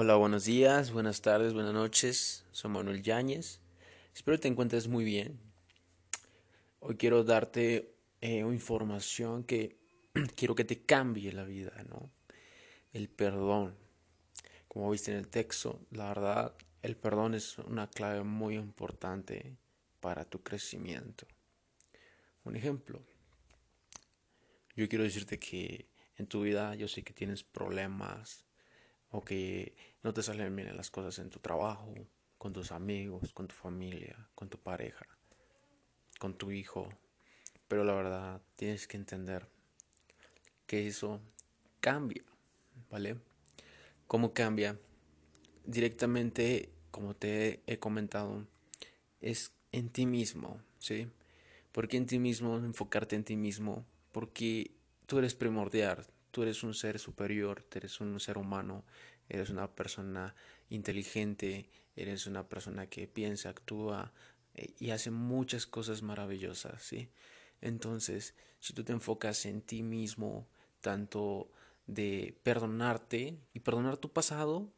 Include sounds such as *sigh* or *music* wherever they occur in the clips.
Hola, buenos días, buenas tardes, buenas noches. Soy Manuel Yáñez. Espero te encuentres muy bien. Hoy quiero darte eh, información que *clears throat* quiero que te cambie la vida, ¿no? El perdón. Como viste en el texto, la verdad, el perdón es una clave muy importante para tu crecimiento. Un ejemplo. Yo quiero decirte que en tu vida yo sé que tienes problemas o que no te salen bien las cosas en tu trabajo, con tus amigos, con tu familia, con tu pareja, con tu hijo. Pero la verdad tienes que entender que eso cambia, ¿vale? ¿Cómo cambia? Directamente, como te he comentado, es en ti mismo, ¿sí? ¿Por qué en ti mismo? Enfocarte en ti mismo. Porque tú eres primordial, tú eres un ser superior, eres un ser humano, eres una persona inteligente, eres una persona que piensa, actúa eh, y hace muchas cosas maravillosas, ¿sí? Entonces, si tú te enfocas en ti mismo, tanto de perdonarte y perdonar tu pasado,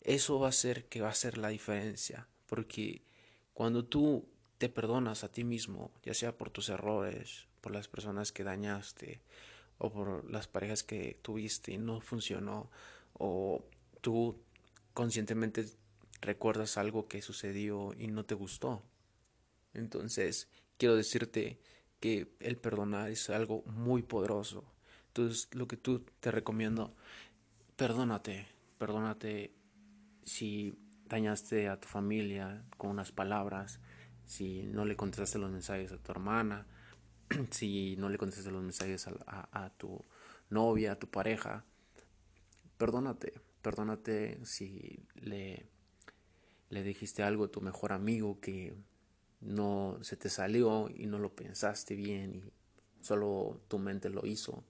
eso va a ser que va a ser la diferencia, porque cuando tú te perdonas a ti mismo, ya sea por tus errores, por las personas que dañaste, o por las parejas que tuviste y no funcionó, o tú conscientemente recuerdas algo que sucedió y no te gustó. Entonces, quiero decirte que el perdonar es algo muy poderoso. Entonces, lo que tú te recomiendo, perdónate, perdónate si dañaste a tu familia con unas palabras, si no le contestaste los mensajes a tu hermana, *clears throat* si no le contestas los mensajes a, tu novia, a tu pareja, perdónate, perdónate si le, le dijiste algo a tu mejor amigo que no se te salió y no lo pensaste bien y solo tu mente lo hizo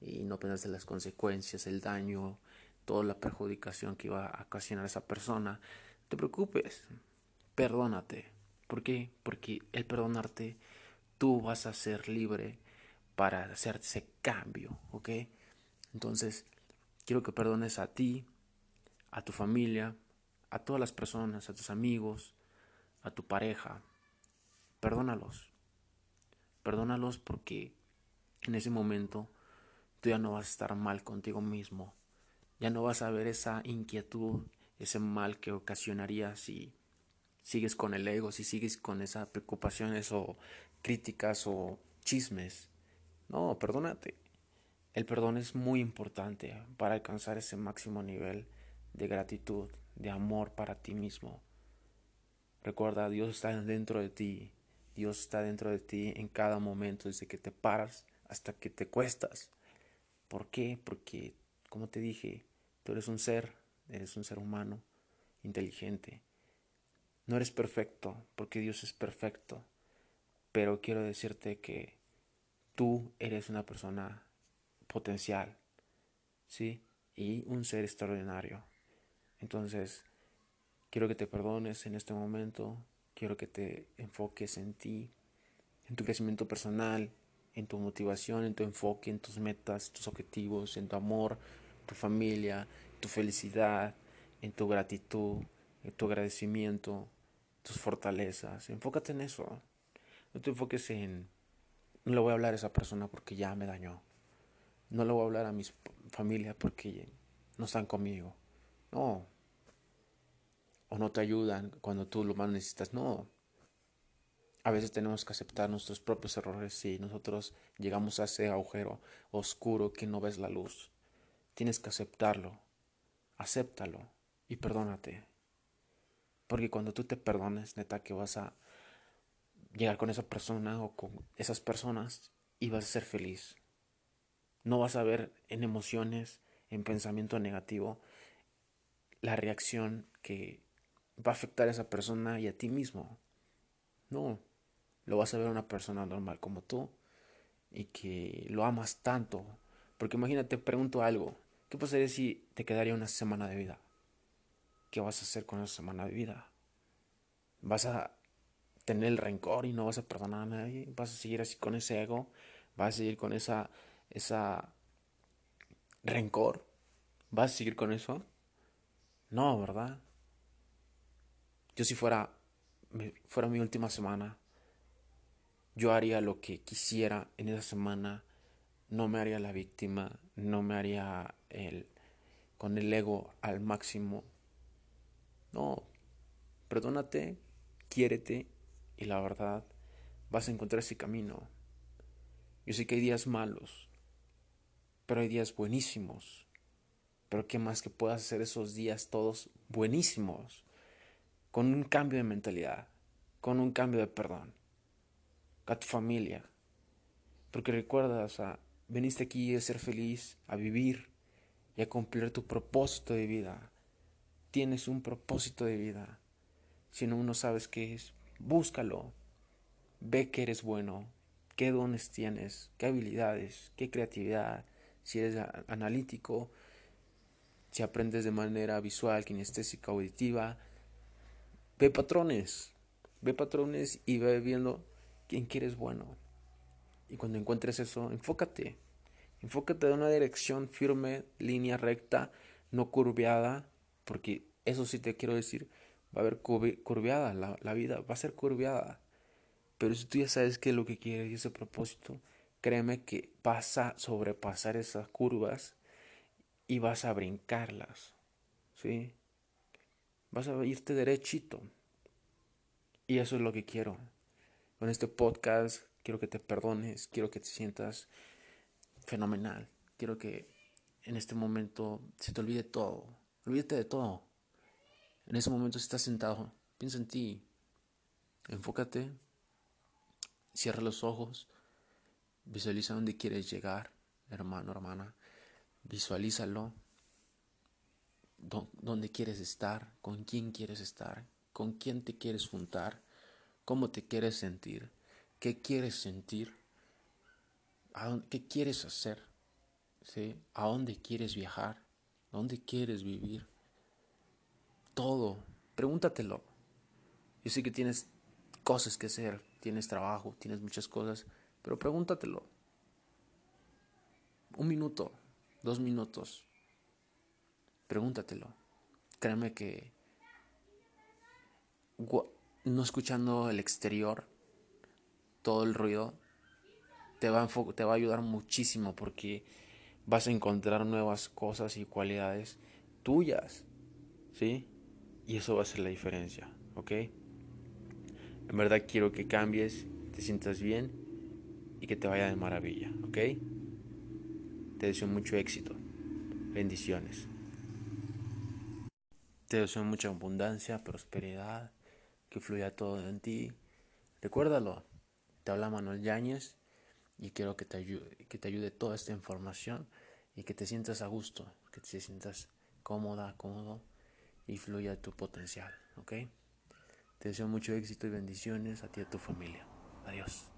y no pensaste las consecuencias, el daño, toda la perjudicación que iba a ocasionar esa persona. No te preocupes, perdónate. ¿Por qué? Porque el perdonarte tú vas a ser libre para hacer ese cambio, ¿ok? Entonces, quiero que perdones a ti, a tu familia, a todas las personas, a tus amigos, a tu pareja. Perdónalos. Perdónalos porque en ese momento tú ya no vas a estar mal contigo mismo. Ya no vas a ver esa inquietud, ese mal que ocasionaría si sigues con el ego, si sigues con esas preocupaciones o críticas o chismes. No, perdónate. El perdón es muy importante para alcanzar ese máximo nivel de gratitud, de amor para ti mismo. Recuerda, Dios está dentro de ti. Dios está dentro de ti en cada momento, desde que te paras hasta que te cuestas. ¿Por qué? Porque, como te dije, tú eres un ser, eres un ser humano, inteligente. No eres perfecto, porque Dios es perfecto pero quiero decirte que tú eres una persona potencial, ¿sí? Y un ser extraordinario. Entonces, quiero que te perdones en este momento, quiero que te enfoques en ti, en tu crecimiento personal, en tu motivación, en tu enfoque, en tus metas, tus objetivos, en tu amor, tu familia, tu felicidad, en tu gratitud, en tu agradecimiento, tus fortalezas. Enfócate en eso. No te enfoques en, no le voy a hablar a esa persona porque ya me dañó. No le voy a hablar a mi familia porque no están conmigo. No. O no te ayudan cuando tú lo más necesitas. No. A veces tenemos que aceptar nuestros propios errores si nosotros llegamos a ese agujero oscuro que no ves la luz. Tienes que aceptarlo. Acéptalo y perdónate. Porque cuando tú te perdones, neta que vas a llegar con esa persona o con esas personas y vas a ser feliz. No vas a ver en emociones, en pensamiento negativo, la reacción que va a afectar a esa persona y a ti mismo. No, lo vas a ver una persona normal como tú y que lo amas tanto. Porque imagínate, pregunto algo, ¿qué pasaría si te quedaría una semana de vida? ¿Qué vas a hacer con esa semana de vida? ¿Vas a tener el rencor y no vas a perdonar a nadie, vas a seguir así con ese ego, vas a seguir con esa, esa rencor, vas a seguir con eso. No, ¿verdad? Yo si fuera, fuera mi última semana, yo haría lo que quisiera en esa semana, no me haría la víctima, no me haría el con el ego al máximo. No, perdónate, quiérete y la verdad vas a encontrar ese camino. Yo sé que hay días malos, pero hay días buenísimos. Pero qué más que puedas hacer esos días todos buenísimos, con un cambio de mentalidad, con un cambio de perdón, a tu familia. Porque recuerda, o veniste aquí a ser feliz, a vivir y a cumplir tu propósito de vida. Tienes un propósito de vida. Si no, no sabes qué es, búscalo. Ve que eres bueno, qué dones tienes, qué habilidades, qué creatividad, si eres analítico, si aprendes de manera visual, kinestésica, auditiva. Ve patrones, ve patrones y ve viendo quién quieres bueno. Y cuando encuentres eso, enfócate. Enfócate en una dirección firme, línea recta, no curveada, porque eso sí te quiero decir, va a haber curveada, la, vida va a ser curveada. Pero si tú ya sabes qué es lo que quieres y ese propósito, créeme que vas a sobrepasar esas curvas y vas a brincarlas. ¿Sí? Vas a irte derechito. Y eso es lo que quiero. Con este podcast quiero que te perdones, quiero que te sientas fenomenal. Quiero que en este momento se te olvide todo. Olvídate de todo. En ese momento si estás sentado, piensa en ti. Enfócate Cierra los ojos. Visualiza dónde quieres llegar, hermano, hermana. Visualízalo. Dónde quieres estar, con quién quieres estar, con quién te quieres juntar, cómo te quieres sentir, qué quieres sentir, qué quieres hacer, a dónde quieres viajar, dónde quieres vivir. Todo, pregúntatelo. Yo sé que tienes cosas que hacer, tienes trabajo, tienes muchas cosas, pero pregúntatelo. Un minuto, dos minutos, pregúntatelo. Créeme que no escuchando el exterior, todo el ruido, te va, a te va a ayudar muchísimo porque vas a encontrar nuevas cosas y cualidades tuyas, ¿sí? Y eso va a ser la diferencia, ¿ok? En verdad quiero que cambies, te sientas bien y que te vaya de maravilla, ¿ok? Te deseo mucho éxito. Bendiciones. Te deseo mucha abundancia, prosperidad, que fluya todo en ti. Recuérdalo, te habla Manuel Yáñez y quiero que te ayude, que te ayude toda esta información y que te sientas a gusto, que te sientas cómoda, cómodo y fluya tu potencial, ¿ok? Te deseo mucho éxito y bendiciones a ti y a tu familia. Adiós.